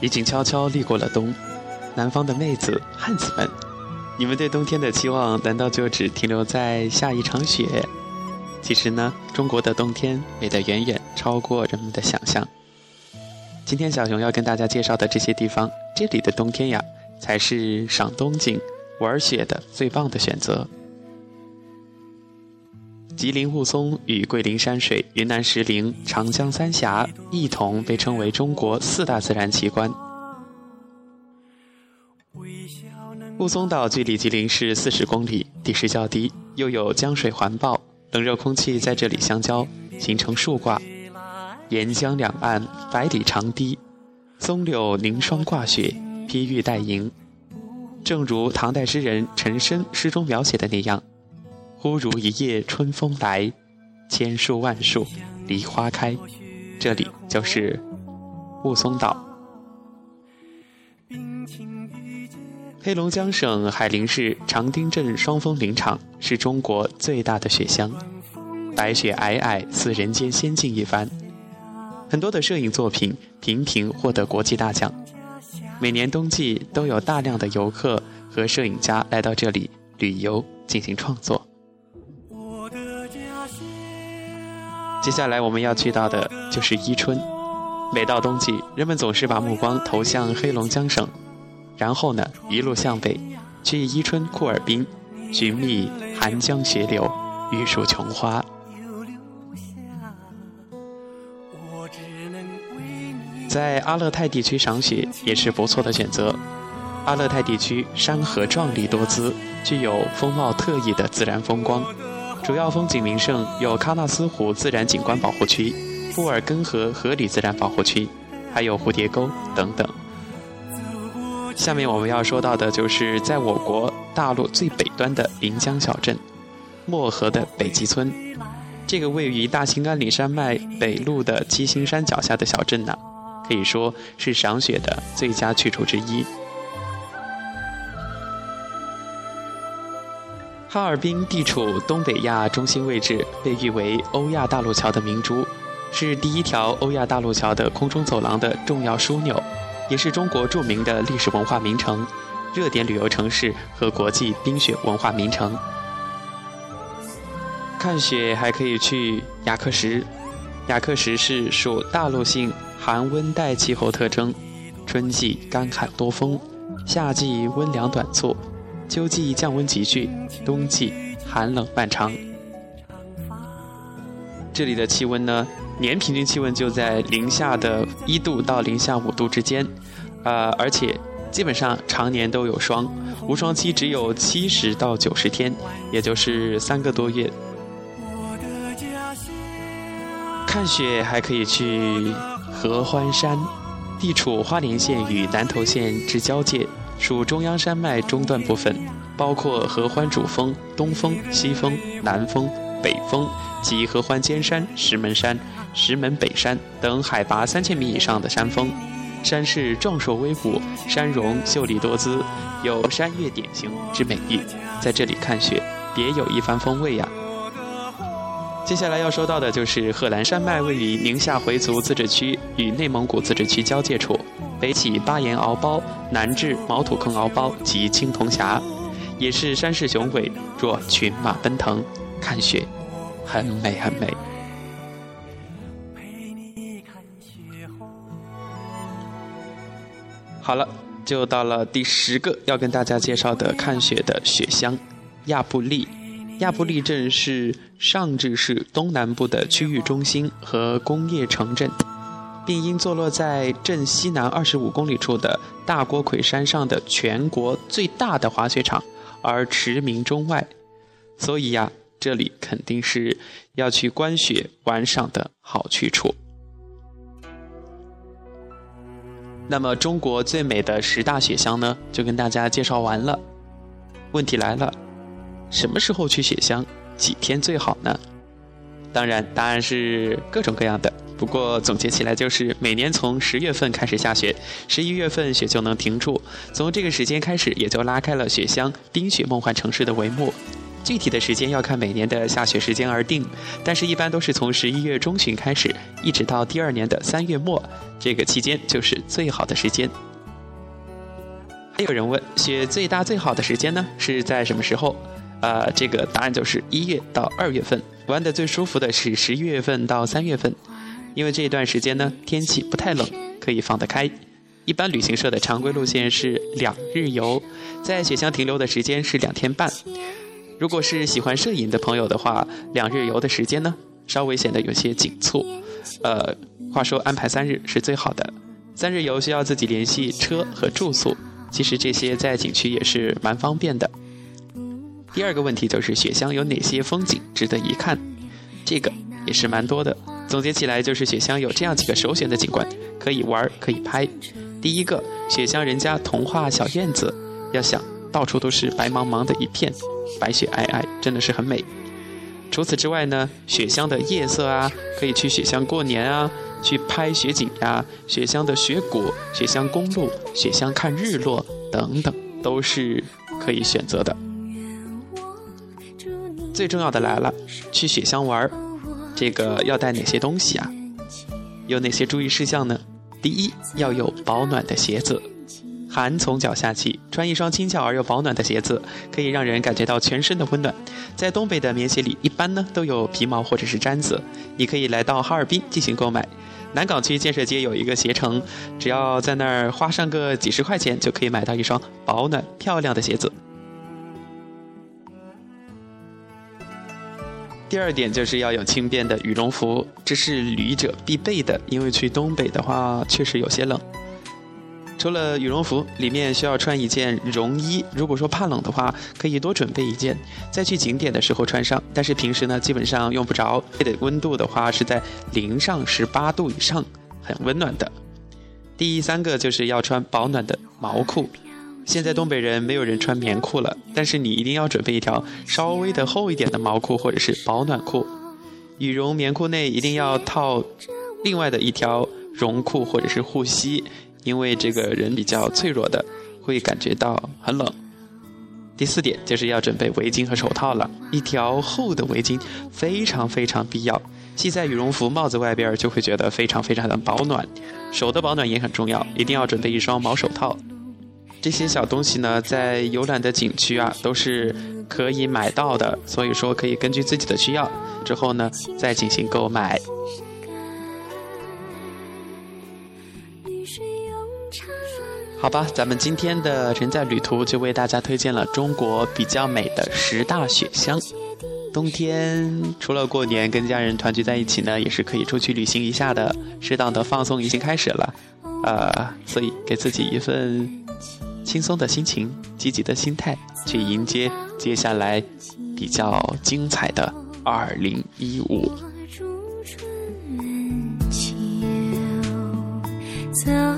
已经悄悄立过了冬。南方的妹子、汉子们，你们对冬天的期望难道就只停留在下一场雪？其实呢，中国的冬天美得远远超过人们的想象。今天小熊要跟大家介绍的这些地方，这里的冬天呀，才是赏冬景、玩雪的最棒的选择。吉林雾凇与桂林山水、云南石林、长江三峡一同被称为中国四大自然奇观。雾凇岛距离吉林市四十公里，地势较低，又有江水环抱。冷热空气在这里相交，形成树挂。沿江两岸百里长堤，松柳凝霜挂雪，披玉戴银。正如唐代诗人陈升诗中描写的那样：“忽如一夜春风来，千树万树梨花开。”这里就是雾凇岛。黑龙江省海林市长汀镇双峰林场是中国最大的雪乡，白雪皑皑，似人间仙境一番。很多的摄影作品频频获得国际大奖，每年冬季都有大量的游客和摄影家来到这里旅游进行创作。接下来我们要去到的就是伊春，每到冬季，人们总是把目光投向黑龙江省。然后呢，一路向北，去伊春库尔滨，寻觅寒江雪柳，玉树琼花。在阿勒泰地区赏雪也是不错的选择。阿勒泰地区山河壮丽多姿，具有风貌特异的自然风光，主要风景名胜有喀纳斯湖自然景观保护区、布尔根河河里自然保护区，还有蝴蝶沟等等。下面我们要说到的就是在我国大陆最北端的临江小镇——漠河的北极村。这个位于大兴安岭山脉北麓的七星山脚下的小镇呢，可以说是赏雪的最佳去处之一。哈尔滨地处东北亚中心位置，被誉为欧亚大陆桥的明珠，是第一条欧亚大陆桥的空中走廊的重要枢纽。也是中国著名的历史文化名城、热点旅游城市和国际冰雪文化名城。看雪还可以去雅克什，雅克什是属大陆性寒温带气候特征，春季干旱多风，夏季温凉短促，秋季降温急剧，冬季寒冷漫长。这里的气温呢？年平均气温就在零下的一度到零下五度之间，呃，而且基本上常年都有霜，无霜期只有七十到九十天，也就是三个多月。看雪还可以去合欢山，地处花莲县与南投县之交界，属中央山脉中段部分，包括合欢主峰、东峰、西峰、南峰、北峰及合欢尖山、石门山。石门北山等海拔三千米以上的山峰，山势壮硕威武，山容秀丽多姿，有“山岳典型”之美誉。在这里看雪，别有一番风味呀。接下来要说到的就是贺兰山脉，位于宁夏回族自治区与内蒙古自治区交界处，北起巴彦敖包，南至毛土坑敖包及青铜峡，也是山势雄伟，若群马奔腾，看雪很美很美。好了，就到了第十个要跟大家介绍的看雪的雪乡——亚布力。亚布力镇是上治市东南部的区域中心和工业城镇，并因坐落在镇西南二十五公里处的大锅盔山上的全国最大的滑雪场而驰名中外。所以呀，这里肯定是要去观雪玩赏的好去处。那么，中国最美的十大雪乡呢，就跟大家介绍完了。问题来了，什么时候去雪乡？几天最好呢？当然，答案是各种各样的。不过总结起来就是，每年从十月份开始下雪，十一月份雪就能停住。从这个时间开始，也就拉开了雪乡冰雪梦幻城市的帷幕。具体的时间要看每年的下雪时间而定，但是一般都是从十一月中旬开始，一直到第二年的三月末，这个期间就是最好的时间。还有人问，雪最大最好的时间呢是在什么时候？呃，这个答案就是一月到二月份，玩的最舒服的是十一月份到三月份，因为这一段时间呢天气不太冷，可以放得开。一般旅行社的常规路线是两日游，在雪乡停留的时间是两天半。如果是喜欢摄影的朋友的话，两日游的时间呢，稍微显得有些紧促。呃，话说安排三日是最好的。三日游需要自己联系车和住宿，其实这些在景区也是蛮方便的。第二个问题就是雪乡有哪些风景值得一看？这个也是蛮多的。总结起来就是雪乡有这样几个首选的景观，可以玩可以拍。第一个，雪乡人家童话小院子，要想到处都是白茫茫的一片。白雪皑皑，真的是很美。除此之外呢，雪乡的夜色啊，可以去雪乡过年啊，去拍雪景呀。雪乡的雪谷、雪乡公路、雪乡看日落等等，都是可以选择的。最重要的来了，去雪乡玩，这个要带哪些东西啊？有哪些注意事项呢？第一，要有保暖的鞋子。寒从脚下起，穿一双轻巧而又保暖的鞋子，可以让人感觉到全身的温暖。在东北的棉鞋里，一般呢都有皮毛或者是毡子。你可以来到哈尔滨进行购买，南岗区建设街有一个鞋城，只要在那儿花上个几十块钱，就可以买到一双保暖漂亮的鞋子。第二点就是要有轻便的羽绒服，这是旅者必备的，因为去东北的话确实有些冷。除了羽绒服，里面需要穿一件绒衣。如果说怕冷的话，可以多准备一件，在去景点的时候穿上。但是平时呢，基本上用不着。的温度的话是在零上十八度以上，很温暖的。第三个就是要穿保暖的毛裤。现在东北人没有人穿棉裤了，但是你一定要准备一条稍微的厚一点的毛裤或者是保暖裤。羽绒棉裤内一定要套另外的一条绒裤或者是护膝。因为这个人比较脆弱的，会感觉到很冷。第四点就是要准备围巾和手套了，一条厚的围巾非常非常必要，系在羽绒服、帽子外边就会觉得非常非常的保暖。手的保暖也很重要，一定要准备一双毛手套。这些小东西呢，在游览的景区啊都是可以买到的，所以说可以根据自己的需要之后呢再进行购买。好吧，咱们今天的人在旅途就为大家推荐了中国比较美的十大雪乡。冬天除了过年跟家人团聚在一起呢，也是可以出去旅行一下的。适当的放松已经开始了，呃，所以给自己一份轻松的心情、积极的心态，去迎接接下来比较精彩的二零一五。走。